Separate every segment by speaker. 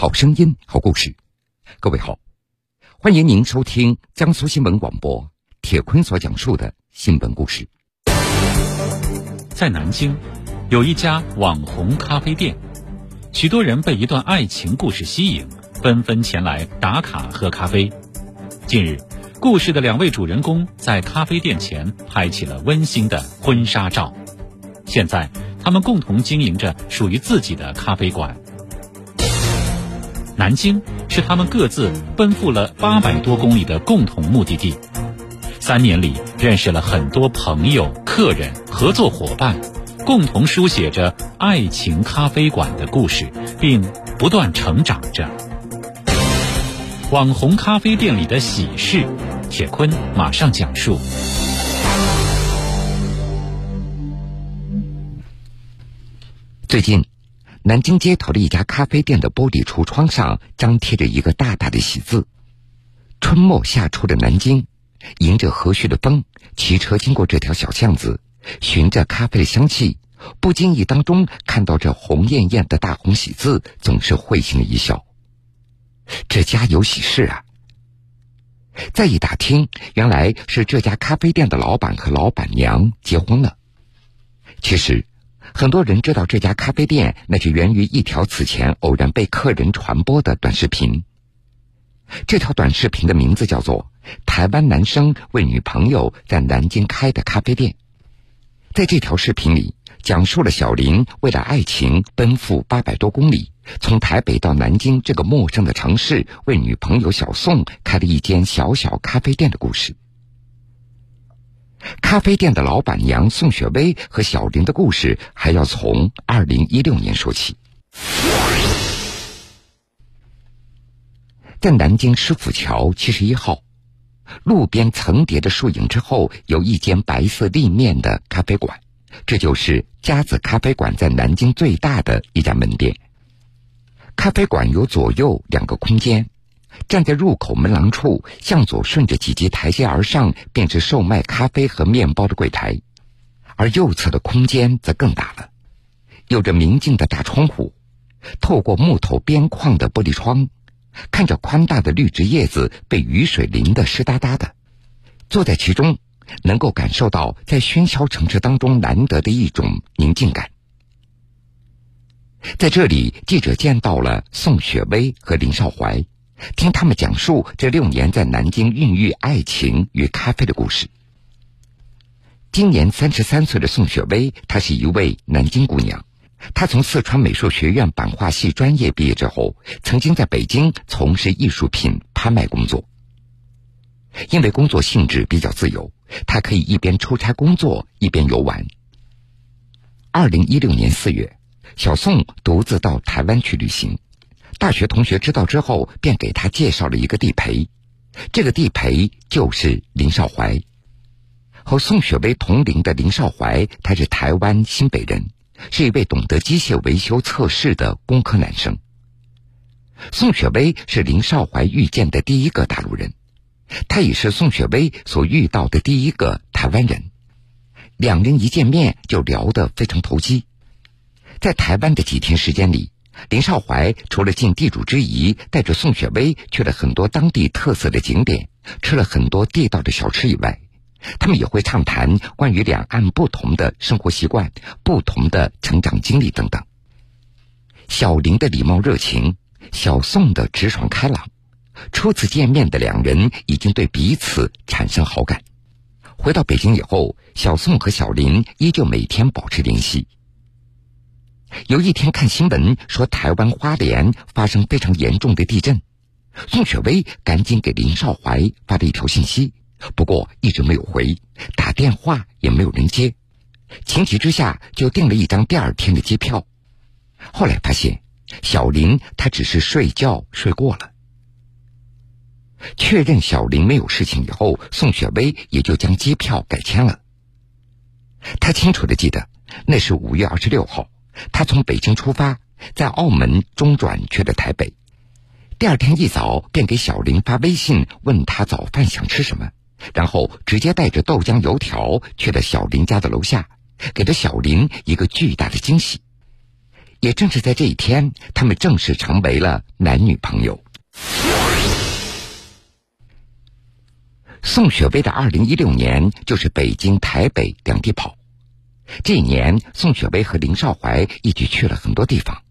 Speaker 1: 好声音，好故事。各位好，欢迎您收听江苏新闻广播铁坤所讲述的新闻故事。
Speaker 2: 在南京，有一家网红咖啡店，许多人被一段爱情故事吸引，纷纷前来打卡喝咖啡。近日，故事的两位主人公在咖啡店前拍起了温馨的婚纱照。现在，他们共同经营着属于自己的咖啡馆。南京是他们各自奔赴了八百多公里的共同目的地。三年里，认识了很多朋友、客人、合作伙伴，共同书写着爱情咖啡馆的故事，并不断成长着。网红咖啡店里的喜事，铁坤马上讲述。
Speaker 1: 最近。南京街头的一家咖啡店的玻璃橱窗上张贴着一个大大的喜字。春末夏初的南京，迎着和煦的风，骑车经过这条小巷子，循着咖啡的香气，不经意当中看到这红艳艳的大红喜字，总是会心一笑。这家有喜事啊！再一打听，原来是这家咖啡店的老板和老板娘结婚了。其实。很多人知道这家咖啡店，那是源于一条此前偶然被客人传播的短视频。这条短视频的名字叫做《台湾男生为女朋友在南京开的咖啡店》。在这条视频里，讲述了小林为了爱情奔赴八百多公里，从台北到南京这个陌生的城市，为女朋友小宋开了一间小小咖啡店的故事。咖啡店的老板娘宋雪薇和小林的故事，还要从二零一六年说起。在南京师府桥七十一号，路边层叠的树影之后，有一间白色立面的咖啡馆，这就是家子咖啡馆在南京最大的一家门店。咖啡馆有左右两个空间。站在入口门廊处，向左顺着几级台阶而上，便是售卖咖啡和面包的柜台；而右侧的空间则更大了，有着明净的大窗户，透过木头边框的玻璃窗，看着宽大的绿植叶子被雨水淋得湿哒哒的，坐在其中，能够感受到在喧嚣城市当中难得的一种宁静感。在这里，记者见到了宋雪薇和林少怀。听他们讲述这六年在南京孕育爱情与咖啡的故事。今年三十三岁的宋雪薇，她是一位南京姑娘。她从四川美术学院版画系专业毕业之后，曾经在北京从事艺术品拍卖工作。因为工作性质比较自由，她可以一边出差工作一边游玩。二零一六年四月，小宋独自到台湾去旅行。大学同学知道之后，便给他介绍了一个地陪，这个地陪就是林少怀。和宋雪薇同龄的林少怀，他是台湾新北人，是一位懂得机械维修测试的工科男生。宋雪薇是林少怀遇见的第一个大陆人，他也是宋雪薇所遇到的第一个台湾人。两人一见面就聊得非常投机，在台湾的几天时间里。林少怀除了尽地主之谊，带着宋雪薇去了很多当地特色的景点，吃了很多地道的小吃以外，他们也会畅谈关于两岸不同的生活习惯、不同的成长经历等等。小林的礼貌热情，小宋的直爽开朗，初次见面的两人已经对彼此产生好感。回到北京以后，小宋和小林依旧每天保持联系。有一天看新闻说台湾花莲发生非常严重的地震，宋雪薇赶紧给林少怀发了一条信息，不过一直没有回，打电话也没有人接，情急之下就订了一张第二天的机票。后来发现小林他只是睡觉睡过了。确认小林没有事情以后，宋雪薇也就将机票改签了。他清楚的记得那是五月二十六号。他从北京出发，在澳门中转去了台北。第二天一早便给小林发微信，问他早饭想吃什么，然后直接带着豆浆油条去了小林家的楼下，给了小林一个巨大的惊喜。也正是在这一天，他们正式成为了男女朋友。宋雪薇的二零一六年就是北京、台北两地跑。这一年，宋雪薇和林少怀一起去了很多地方，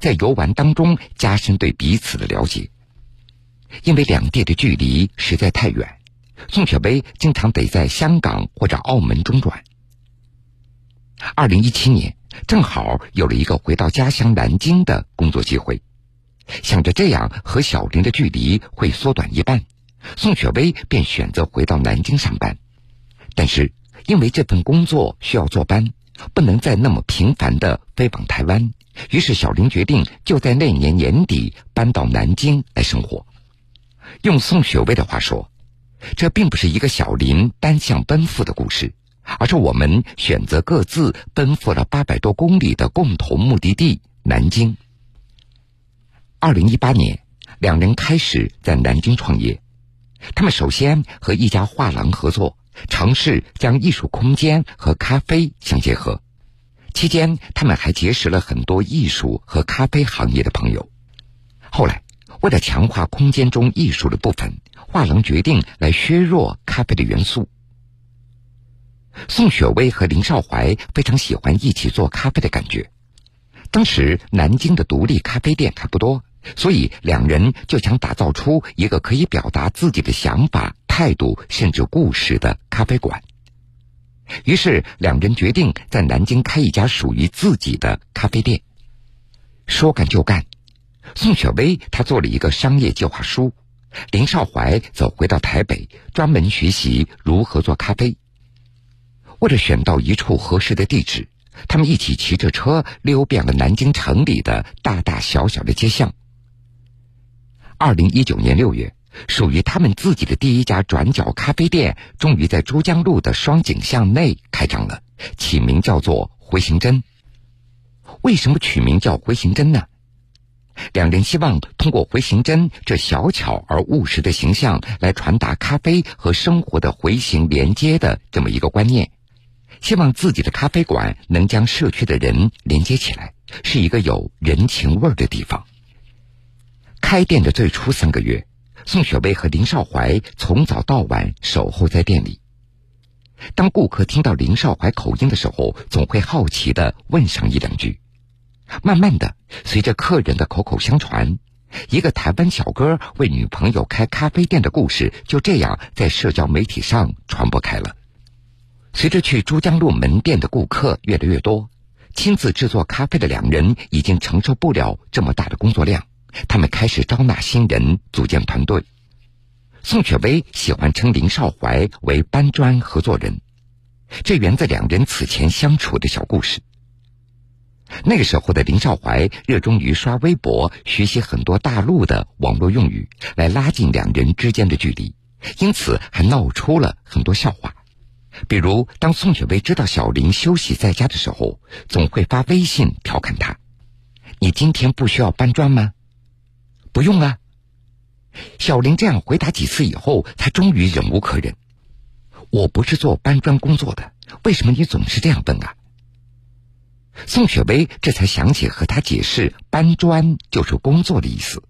Speaker 1: 在游玩当中加深对彼此的了解。因为两地的距离实在太远，宋雪薇经常得在香港或者澳门中转。二零一七年，正好有了一个回到家乡南京的工作机会，想着这样和小林的距离会缩短一半，宋雪薇便选择回到南京上班。但是因为这份工作需要坐班，不能再那么频繁的飞往台湾，于是小林决定就在那年年底搬到南京来生活。用宋雪薇的话说，这并不是一个小林单向奔赴的故事。而是我们选择各自奔赴了八百多公里的共同目的地南京。二零一八年，两人开始在南京创业。他们首先和一家画廊合作，尝试将艺术空间和咖啡相结合。期间，他们还结识了很多艺术和咖啡行业的朋友。后来，为了强化空间中艺术的部分，画廊决定来削弱咖啡的元素。宋雪薇和林少怀非常喜欢一起做咖啡的感觉。当时南京的独立咖啡店还不多，所以两人就想打造出一个可以表达自己的想法、态度甚至故事的咖啡馆。于是两人决定在南京开一家属于自己的咖啡店。说干就干，宋雪薇她做了一个商业计划书，林少怀则回到台北专门学习如何做咖啡。为了选到一处合适的地址，他们一起骑着车溜遍了南京城里的大大小小的街巷。二零一九年六月，属于他们自己的第一家转角咖啡店终于在珠江路的双井巷内开张了，起名叫做“回形针”。为什么取名叫“回形针”呢？两人希望通过回形针这小巧而务实的形象，来传达咖啡和生活的回形连接的这么一个观念。希望自己的咖啡馆能将社区的人连接起来，是一个有人情味儿的地方。开店的最初三个月，宋雪薇和林少怀从早到晚守候在店里。当顾客听到林少怀口音的时候，总会好奇的问上一两句。慢慢的，随着客人的口口相传，一个台湾小哥为女朋友开咖啡店的故事就这样在社交媒体上传播开了。随着去珠江路门店的顾客越来越多，亲自制作咖啡的两人已经承受不了这么大的工作量，他们开始招纳新人，组建团队。宋雪薇喜欢称林少怀为搬砖合作人，这源自两人此前相处的小故事。那个时候的林少怀热衷于刷微博，学习很多大陆的网络用语，来拉近两人之间的距离，因此还闹出了很多笑话。比如，当宋雪薇知道小林休息在家的时候，总会发微信调侃他：“你今天不需要搬砖吗？”“不用啊。”小林这样回答几次以后，他终于忍无可忍：“我不是做搬砖工作的，为什么你总是这样问啊？”宋雪薇这才想起和他解释：“搬砖就是工作的意思。”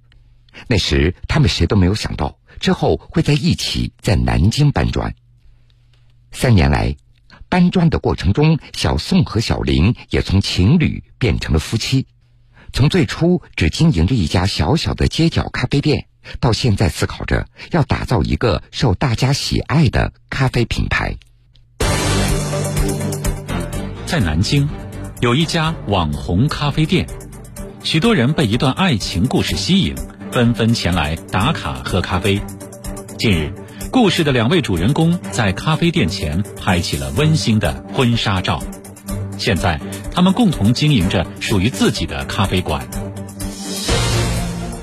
Speaker 1: 那时他们谁都没有想到，之后会在一起在南京搬砖。三年来，搬砖的过程中，小宋和小林也从情侣变成了夫妻。从最初只经营着一家小小的街角咖啡店，到现在思考着要打造一个受大家喜爱的咖啡品牌。
Speaker 2: 在南京，有一家网红咖啡店，许多人被一段爱情故事吸引，纷纷前来打卡喝咖啡。近日。故事的两位主人公在咖啡店前拍起了温馨的婚纱照。现在，他们共同经营着属于自己的咖啡馆。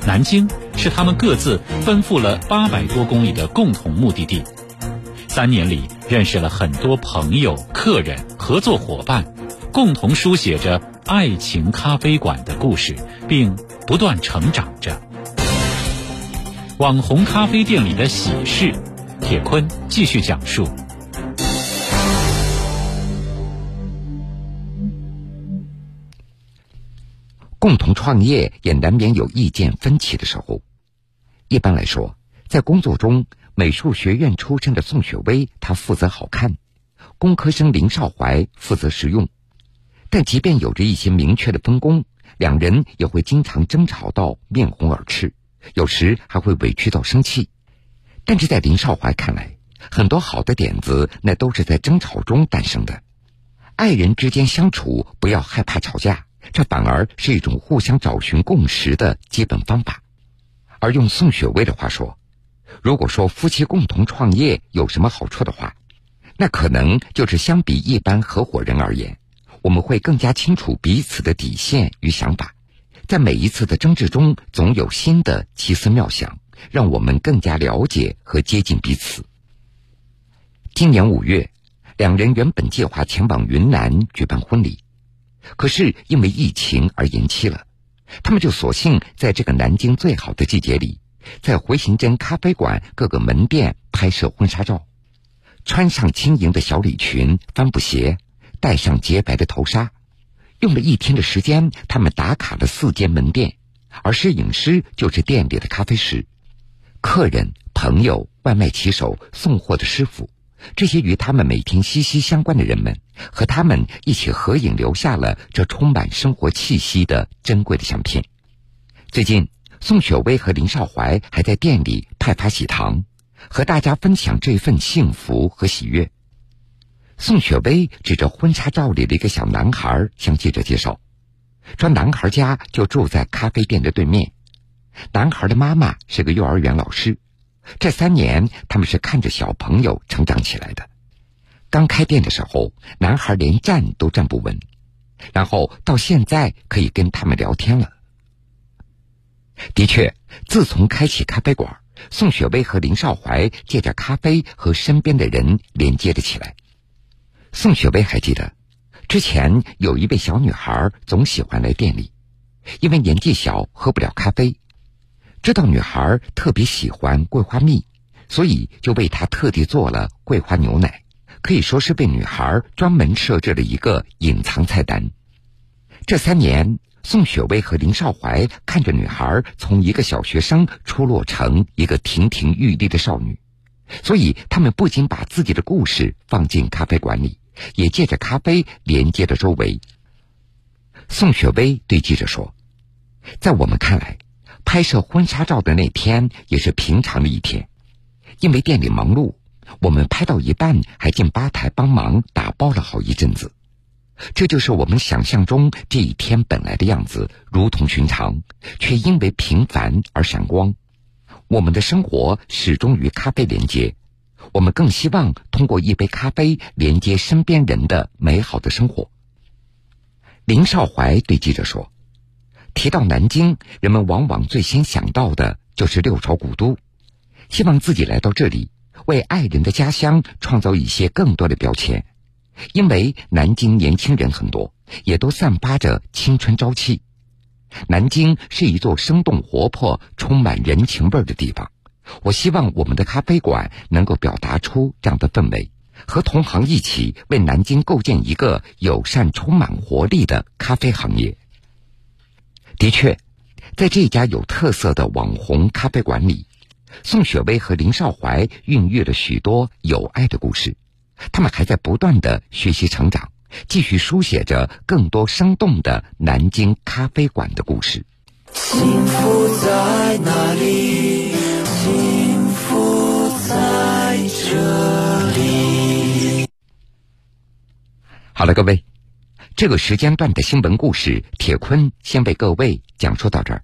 Speaker 2: 南京是他们各自奔赴了八百多公里的共同目的地。三年里，认识了很多朋友、客人、合作伙伴，共同书写着爱情咖啡馆的故事，并不断成长着。网红咖啡店里的喜事。铁坤继续讲述。
Speaker 1: 共同创业也难免有意见分歧的时候。一般来说，在工作中，美术学院出身的宋雪薇，她负责好看；工科生林少怀负责实用。但即便有着一些明确的分工，两人也会经常争吵到面红耳赤，有时还会委屈到生气。但是在林少怀看来，很多好的点子那都是在争吵中诞生的。爱人之间相处，不要害怕吵架，这反而是一种互相找寻共识的基本方法。而用宋雪薇的话说，如果说夫妻共同创业有什么好处的话，那可能就是相比一般合伙人而言，我们会更加清楚彼此的底线与想法，在每一次的争执中，总有新的奇思妙想，让我们更加了解和接近彼此。今年五月，两人原本计划前往云南举办婚礼，可是因为疫情而延期了。他们就索性在这个南京最好的季节里，在回形针咖啡馆各个门店拍摄婚纱照，穿上轻盈的小礼裙、帆布鞋，戴上洁白的头纱，用了一天的时间，他们打卡了四间门店，而摄影师就是店里的咖啡师，客人、朋友、外卖骑手、送货的师傅。这些与他们每天息息相关的人们，和他们一起合影，留下了这充满生活气息的珍贵的相片。最近，宋雪薇和林少怀还在店里派发喜糖，和大家分享这份幸福和喜悦。宋雪薇指着婚纱照里的一个小男孩，向记者介绍：“说男孩家就住在咖啡店的对面，男孩的妈妈是个幼儿园老师。”这三年，他们是看着小朋友成长起来的。刚开店的时候，男孩连站都站不稳，然后到现在可以跟他们聊天了。的确，自从开启咖啡馆，宋雪薇和林少怀借着咖啡和身边的人连接了起来。宋雪薇还记得，之前有一位小女孩总喜欢来店里，因为年纪小，喝不了咖啡。知道女孩特别喜欢桂花蜜，所以就为她特地做了桂花牛奶，可以说是为女孩专门设置了一个隐藏菜单。这三年，宋雪薇和林少怀看着女孩从一个小学生出落成一个亭亭玉立的少女，所以他们不仅把自己的故事放进咖啡馆里，也借着咖啡连接着周围。宋雪薇对记者说：“在我们看来。”拍摄婚纱照的那天也是平常的一天，因为店里忙碌，我们拍到一半还进吧台帮忙打包了好一阵子。这就是我们想象中这一天本来的样子，如同寻常，却因为平凡而闪光。我们的生活始终与咖啡连接，我们更希望通过一杯咖啡连接身边人的美好的生活。林少怀对记者说。提到南京，人们往往最先想到的就是六朝古都，希望自己来到这里，为爱人的家乡创造一些更多的标签。因为南京年轻人很多，也都散发着青春朝气。南京是一座生动活泼、充满人情味的地方。我希望我们的咖啡馆能够表达出这样的氛围，和同行一起为南京构建一个友善、充满活力的咖啡行业。的确，在这家有特色的网红咖啡馆里，宋雪薇和林少怀孕育了许多有爱的故事。他们还在不断的学习成长，继续书写着更多生动的南京咖啡馆的故事。幸福在哪里？幸福在这里。好了，各位。这个时间段的新闻故事，铁坤先为各位讲述到这儿。